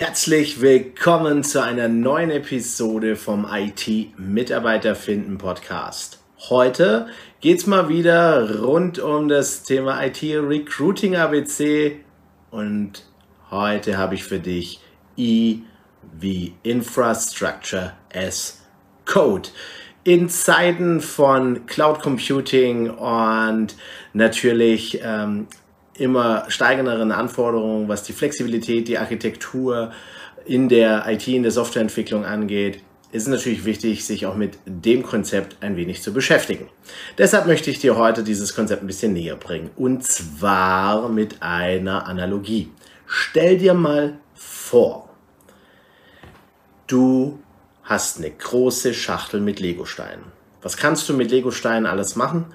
Herzlich willkommen zu einer neuen Episode vom IT Mitarbeiter finden Podcast. Heute geht's mal wieder rund um das Thema IT Recruiting ABC und heute habe ich für dich I wie Infrastructure as Code. In Zeiten von Cloud Computing und natürlich ähm, immer steigenderen Anforderungen, was die Flexibilität, die Architektur in der IT, in der Softwareentwicklung angeht, ist es natürlich wichtig, sich auch mit dem Konzept ein wenig zu beschäftigen. Deshalb möchte ich dir heute dieses Konzept ein bisschen näher bringen. Und zwar mit einer Analogie. Stell dir mal vor, du hast eine große Schachtel mit Legosteinen. Was kannst du mit Legosteinen alles machen?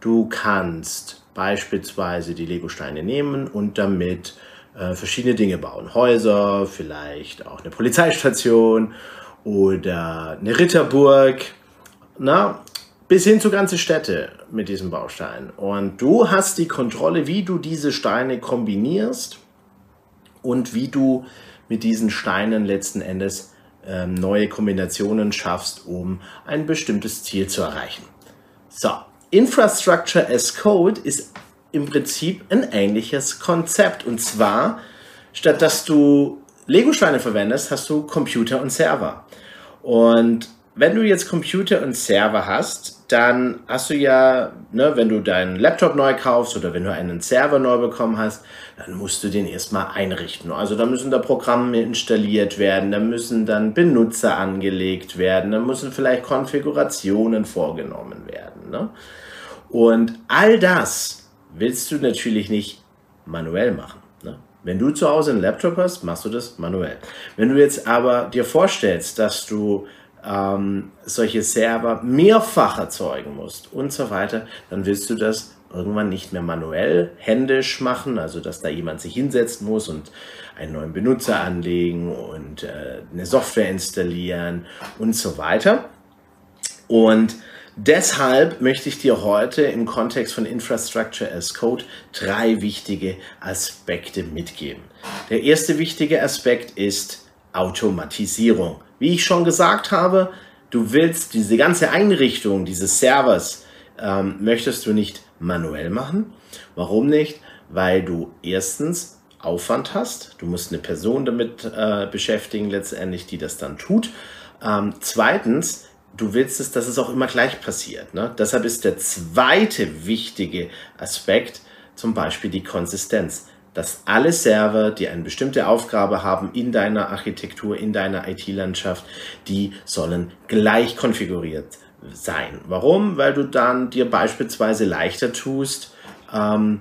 Du kannst beispielsweise die Lego-Steine nehmen und damit äh, verschiedene Dinge bauen. Häuser, vielleicht auch eine Polizeistation oder eine Ritterburg, na, bis hin zu ganze Städte mit diesem Baustein. Und du hast die Kontrolle, wie du diese Steine kombinierst und wie du mit diesen Steinen letzten Endes ähm, neue Kombinationen schaffst, um ein bestimmtes Ziel zu erreichen. So, Infrastructure as Code ist im Prinzip ein ähnliches Konzept. Und zwar, statt dass du Lego-Steine verwendest, hast du Computer und Server. Und wenn du jetzt Computer und Server hast, dann hast du ja, ne, wenn du deinen Laptop neu kaufst oder wenn du einen Server neu bekommen hast, dann musst du den erstmal einrichten. Also da müssen da Programme installiert werden, da müssen dann Benutzer angelegt werden, da müssen vielleicht Konfigurationen vorgenommen werden. Ne? Und all das willst du natürlich nicht manuell machen. Ne? Wenn du zu Hause einen Laptop hast, machst du das manuell. Wenn du jetzt aber dir vorstellst, dass du ähm, solche Server mehrfach erzeugen musst und so weiter, dann willst du das irgendwann nicht mehr manuell, händisch machen, also dass da jemand sich hinsetzen muss und einen neuen Benutzer anlegen und äh, eine Software installieren und so weiter. Und Deshalb möchte ich dir heute im Kontext von Infrastructure as Code drei wichtige Aspekte mitgeben. Der erste wichtige Aspekt ist Automatisierung. Wie ich schon gesagt habe, du willst diese ganze Einrichtung dieses Servers, ähm, möchtest du nicht manuell machen. Warum nicht? Weil du erstens Aufwand hast. Du musst eine Person damit äh, beschäftigen, letztendlich, die das dann tut. Ähm, zweitens, du willst es, dass es auch immer gleich passiert. Ne? Deshalb ist der zweite wichtige Aspekt zum Beispiel die Konsistenz. Dass alle Server, die eine bestimmte Aufgabe haben in deiner Architektur, in deiner IT-Landschaft, die sollen gleich konfiguriert sein. Warum? Weil du dann dir beispielsweise leichter tust, ähm,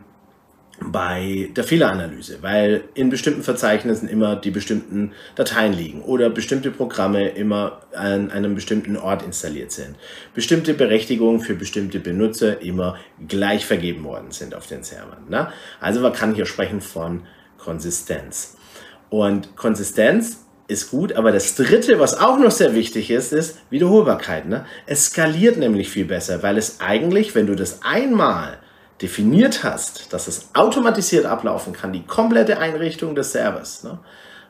bei der Fehleranalyse, weil in bestimmten Verzeichnissen immer die bestimmten Dateien liegen oder bestimmte Programme immer an einem bestimmten Ort installiert sind. Bestimmte Berechtigungen für bestimmte Benutzer immer gleich vergeben worden sind auf den Servern. Ne? Also man kann hier sprechen von Konsistenz. Und Konsistenz ist gut, aber das dritte, was auch noch sehr wichtig ist, ist Wiederholbarkeit. Ne? Es skaliert nämlich viel besser, weil es eigentlich, wenn du das einmal definiert hast, dass es automatisiert ablaufen kann, die komplette Einrichtung des Servers, ne?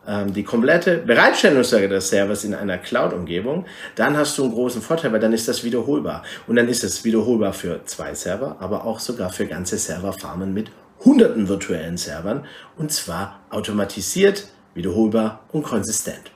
ähm, die komplette Bereitstellung des Servers in einer Cloud-Umgebung, dann hast du einen großen Vorteil, weil dann ist das wiederholbar. Und dann ist es wiederholbar für zwei Server, aber auch sogar für ganze Serverfarmen mit hunderten virtuellen Servern und zwar automatisiert, wiederholbar und konsistent.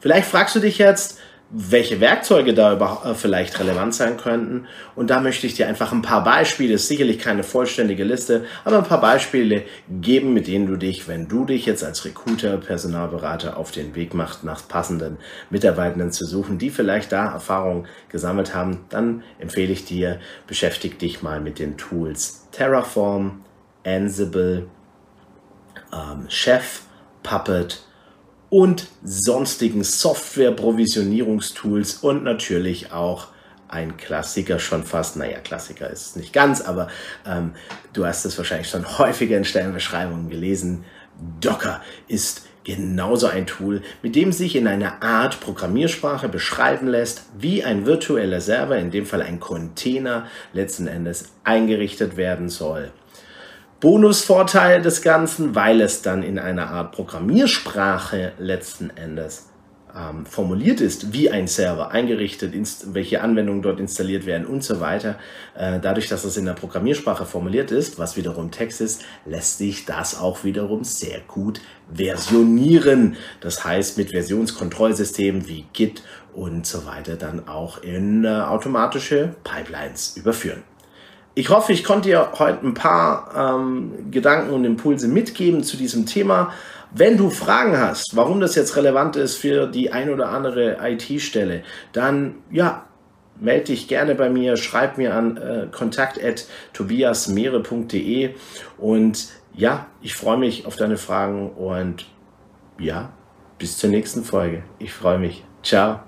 Vielleicht fragst du dich jetzt, welche Werkzeuge da äh, vielleicht relevant sein könnten. Und da möchte ich dir einfach ein paar Beispiele, sicherlich keine vollständige Liste, aber ein paar Beispiele geben, mit denen du dich, wenn du dich jetzt als Recruiter, Personalberater auf den Weg machst, nach passenden Mitarbeitenden zu suchen, die vielleicht da Erfahrung gesammelt haben, dann empfehle ich dir, beschäftige dich mal mit den Tools Terraform, Ansible, ähm, Chef, Puppet, und sonstigen Software-Provisionierungstools und natürlich auch ein Klassiker schon fast, naja, Klassiker ist es nicht ganz, aber ähm, du hast es wahrscheinlich schon häufiger in Stellenbeschreibungen gelesen. Docker ist genauso ein Tool, mit dem sich in einer Art Programmiersprache beschreiben lässt, wie ein virtueller Server, in dem Fall ein Container, letzten Endes eingerichtet werden soll. Bonusvorteil des Ganzen, weil es dann in einer Art Programmiersprache letzten Endes ähm, formuliert ist, wie ein Server eingerichtet, welche Anwendungen dort installiert werden und so weiter. Äh, dadurch, dass es in der Programmiersprache formuliert ist, was wiederum Text ist, lässt sich das auch wiederum sehr gut versionieren. Das heißt, mit Versionskontrollsystemen wie Git und so weiter dann auch in äh, automatische Pipelines überführen. Ich hoffe, ich konnte dir heute ein paar ähm, Gedanken und Impulse mitgeben zu diesem Thema. Wenn du Fragen hast, warum das jetzt relevant ist für die ein oder andere IT-Stelle, dann ja, melde dich gerne bei mir, schreib mir an äh, kontakt@tobiasmeere.de und ja, ich freue mich auf deine Fragen und ja, bis zur nächsten Folge. Ich freue mich. Ciao.